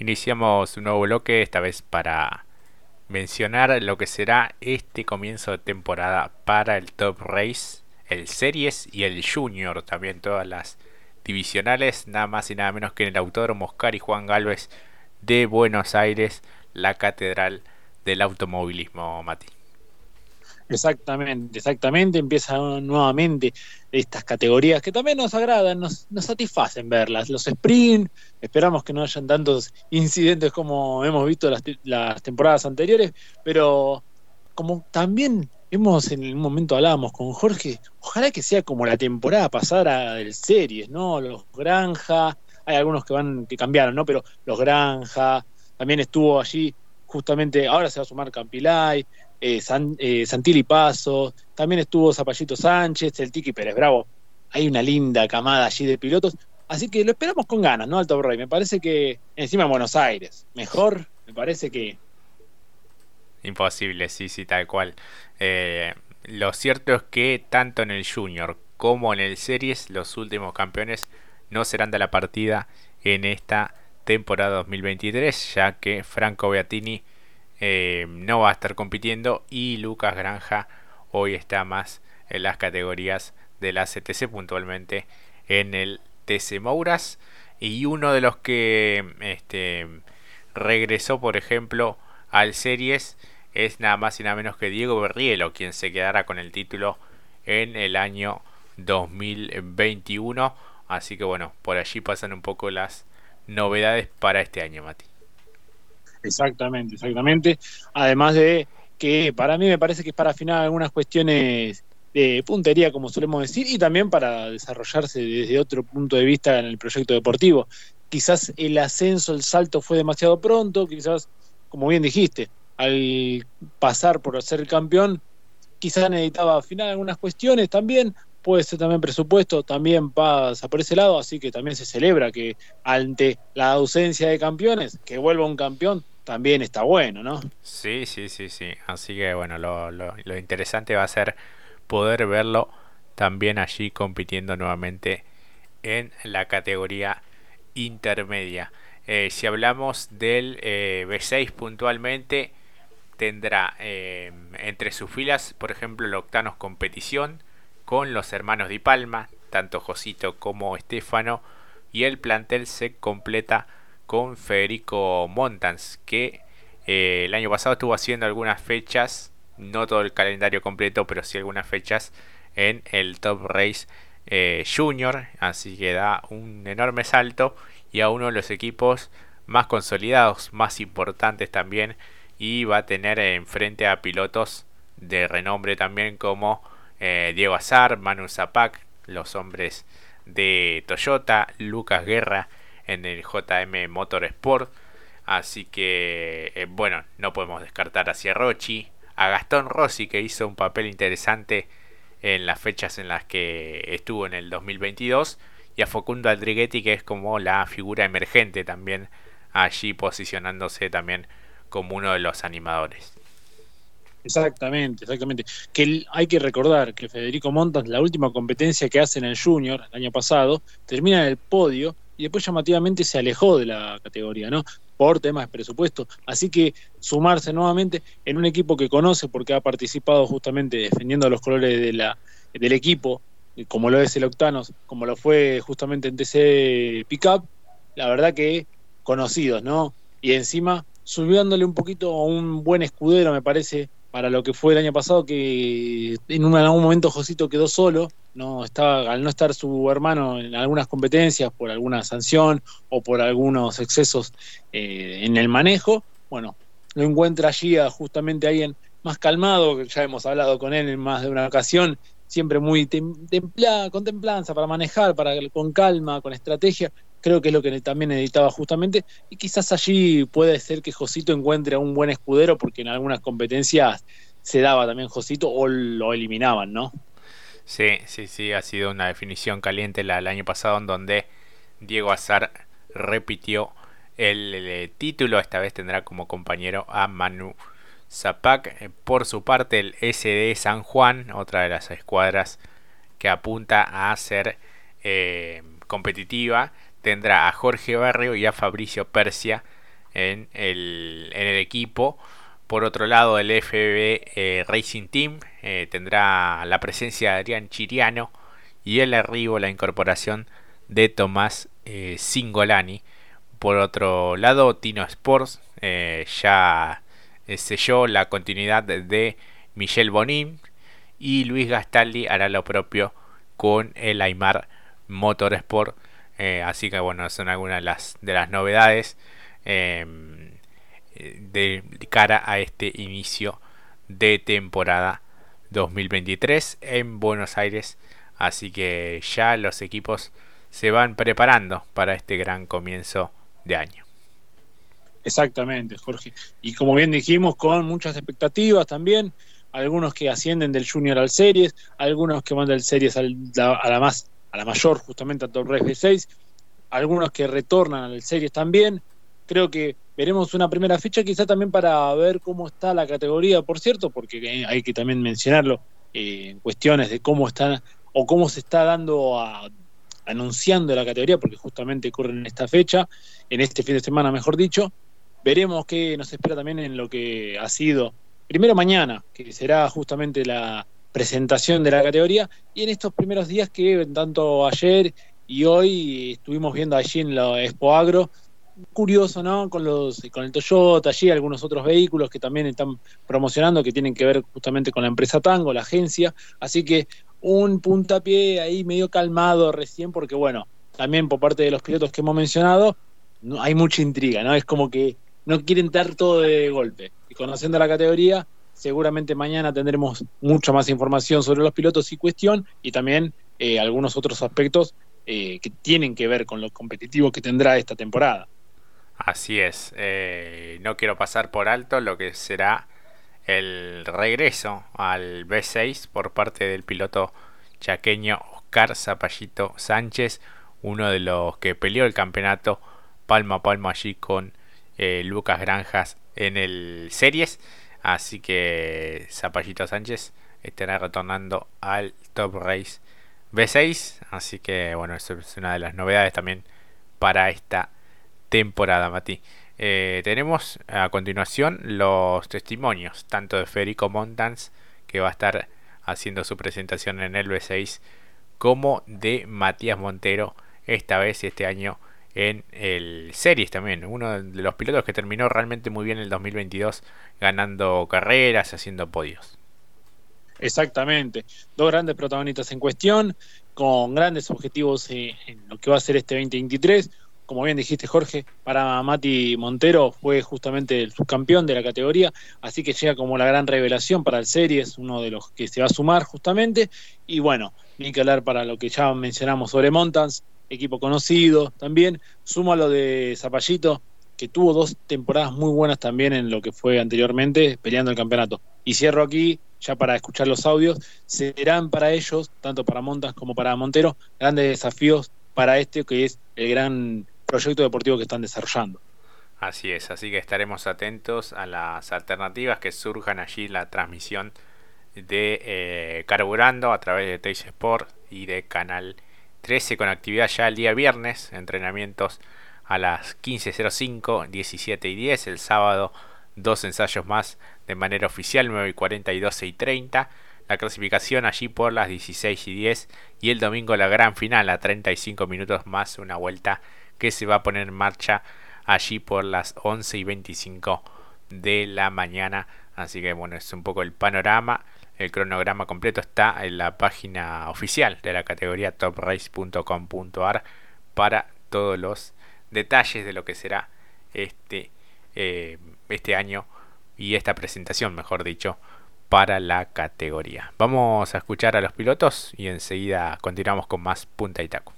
Iniciamos un nuevo bloque, esta vez para mencionar lo que será este comienzo de temporada para el Top Race, el Series y el Junior, también todas las divisionales, nada más y nada menos que en el Autódromo Oscar y Juan Galvez de Buenos Aires, la catedral del automovilismo, Mati. Exactamente, exactamente. Empiezan nuevamente estas categorías que también nos agradan, nos, satisfacen verlas. Los sprint, esperamos que no hayan tantos incidentes como hemos visto las, las temporadas anteriores, pero como también hemos en un momento hablábamos con Jorge, ojalá que sea como la temporada pasada del series, ¿no? Los Granja, hay algunos que van, que cambiaron, ¿no? Pero los Granja, también estuvo allí justamente, ahora se va a sumar Campilay, eh, eh, Santilli Paso, también estuvo Zapallito Sánchez, el Tiki Pérez Bravo. Hay una linda camada allí de pilotos. Así que lo esperamos con ganas, ¿no? Alto Rey. Me parece que encima en Buenos Aires, mejor, me parece que. Imposible, sí, sí, tal cual. Eh, lo cierto es que tanto en el Junior como en el Series, los últimos campeones no serán de la partida en esta temporada 2023, ya que Franco Beatini eh, no va a estar compitiendo y Lucas Granja hoy está más en las categorías de la CTC puntualmente en el TC Mouras. Y uno de los que este, regresó por ejemplo al series es nada más y nada menos que Diego Berrielo quien se quedará con el título en el año 2021 así que bueno por allí pasan un poco las novedades para este año Mati Exactamente, exactamente. Además de que para mí me parece que es para afinar algunas cuestiones de puntería, como solemos decir, y también para desarrollarse desde otro punto de vista en el proyecto deportivo. Quizás el ascenso, el salto fue demasiado pronto, quizás, como bien dijiste, al pasar por ser campeón, quizás necesitaba afinar algunas cuestiones también, puede ser también presupuesto, también pasa por ese lado, así que también se celebra que ante la ausencia de campeones, que vuelva un campeón, también está bueno, ¿no? Sí, sí, sí, sí. Así que bueno, lo, lo, interesante va a ser poder verlo también allí compitiendo nuevamente en la categoría intermedia. Eh, si hablamos del eh, B6 puntualmente, tendrá eh, entre sus filas, por ejemplo, el Octanos Competición, con los hermanos Di Palma, tanto Josito como Estefano, y el plantel se completa con Federico Montans, que eh, el año pasado estuvo haciendo algunas fechas, no todo el calendario completo, pero sí algunas fechas en el Top Race eh, Junior, así que da un enorme salto y a uno de los equipos más consolidados, más importantes también, y va a tener enfrente a pilotos de renombre también como eh, Diego Azar, Manu Zapac, los hombres de Toyota, Lucas Guerra en el JM Motorsport. Así que, eh, bueno, no podemos descartar a Sierrochi, a Gastón Rossi, que hizo un papel interesante en las fechas en las que estuvo en el 2022, y a Facundo Aldriguetti, que es como la figura emergente también allí posicionándose también como uno de los animadores. Exactamente, exactamente. Que hay que recordar que Federico Montas, la última competencia que hace en el Junior, el año pasado, termina en el podio y después llamativamente se alejó de la categoría, ¿no? Por temas de presupuesto. Así que sumarse nuevamente en un equipo que conoce porque ha participado justamente defendiendo los colores de la, del equipo, como lo es el Octanos, como lo fue justamente en TC Pickup, la verdad que conocidos, ¿no? Y encima subiéndole un poquito a un buen escudero, me parece, para lo que fue el año pasado, que en, un, algún momento Josito quedó solo, no estaba, al no estar su hermano en algunas competencias por alguna sanción o por algunos excesos eh, en el manejo, bueno, lo encuentra allí a justamente alguien más calmado, que ya hemos hablado con él en más de una ocasión, siempre muy templa, con templanza para manejar, para con calma, con estrategia, creo que es lo que también necesitaba justamente, y quizás allí puede ser que Josito encuentre a un buen escudero, porque en algunas competencias se daba también Josito o lo eliminaban, ¿no? Sí, sí, sí, ha sido una definición caliente la del año pasado en donde Diego Azar repitió el, título, esta vez tendrá como compañero a Manu Zapac. Eh, por su parte, el SD San Juan, otra de las escuadras que apunta a ser eh, competitiva, tendrá a Jorge Barrio y a Fabricio Persia en el, en el equipo. Por otro lado, el FB eh, Racing Team eh, tendrá la presencia de Adrián Chiriano y el arribo, la incorporación de Tomás eh, Singolani. Por otro lado, Tino Sports ya selló la continuidad de Michel Bonin y Luis Gastaldi hará lo propio con el Aymar Motorsport. Así que bueno, son algunas de las, de las novedades de cara a este inicio de temporada 2023 en Buenos Aires. Así que ya los equipos se van preparando para este gran comienzo de año. Exactamente, Jorge. Y como bien dijimos, con muchas expectativas también. Algunos que ascienden del Junior al Series, algunos que van del Series a la más a la mayor, justamente a Top Race B6, algunos que retornan al Series también. Creo que veremos una primera fecha quizá también para ver cómo está la categoría, por cierto, porque hay que también mencionarlo eh, en cuestiones de cómo está o cómo se está dando a, anunciando la categoría, porque justamente ocurre en esta fecha, en este fin de semana, mejor dicho. Veremos qué nos espera también en lo que ha sido primero mañana, que será justamente la presentación de la categoría, y en estos primeros días que tanto ayer y hoy estuvimos viendo allí en la Expo Agro curioso, ¿no? Con los con el Toyota, allí algunos otros vehículos que también están promocionando que tienen que ver justamente con la empresa Tango, la agencia, así que un puntapié ahí medio calmado recién porque bueno, también por parte de los pilotos que hemos mencionado, no, hay mucha intriga, ¿no? Es como que no quieren dar todo de golpe. Y conociendo la categoría, seguramente mañana tendremos mucha más información sobre los pilotos y cuestión y también eh, algunos otros aspectos eh, que tienen que ver con lo competitivo que tendrá esta temporada. Así es, eh, no quiero pasar por alto lo que será el regreso al B6 por parte del piloto chaqueño Oscar Zapallito Sánchez, uno de los que peleó el campeonato palmo a palmo allí con Lucas Granjas en el Series. Así que Zapallito Sánchez estará retornando al Top Race B6. Así que bueno, eso es una de las novedades también para esta temporada, Mati. Eh, tenemos a continuación los testimonios, tanto de Federico Montans, que va a estar haciendo su presentación en el B6, como de Matías Montero, esta vez este año en el Series también, uno de los pilotos que terminó realmente muy bien el 2022, ganando carreras, haciendo podios. Exactamente, dos grandes protagonistas en cuestión, con grandes objetivos en lo que va a ser este 2023 como bien dijiste Jorge, para Mati Montero fue justamente el subcampeón de la categoría, así que llega como la gran revelación para el Series, uno de los que se va a sumar justamente, y bueno, ni que hablar para lo que ya mencionamos sobre Montans, equipo conocido también, suma lo de Zapallito, que tuvo dos temporadas muy buenas también en lo que fue anteriormente peleando el campeonato. Y cierro aquí, ya para escuchar los audios, serán para ellos, tanto para Montans como para Montero, grandes desafíos para este que es el gran proyecto deportivo que están desarrollando. Así es, así que estaremos atentos a las alternativas que surjan allí la transmisión de eh, Carburando a través de Teis Sport y de Canal 13 con actividad ya el día viernes, entrenamientos a las 15.05, 17 y 10, el sábado dos ensayos más de manera oficial, 9 y 40 y 12 y 30, la clasificación allí por las 16 y 10 y el domingo la gran final a 35 minutos más una vuelta que se va a poner en marcha allí por las 11 y 25 de la mañana. Así que bueno, es un poco el panorama. El cronograma completo está en la página oficial de la categoría toprace.com.ar para todos los detalles de lo que será este, eh, este año y esta presentación, mejor dicho, para la categoría. Vamos a escuchar a los pilotos y enseguida continuamos con más punta y taco.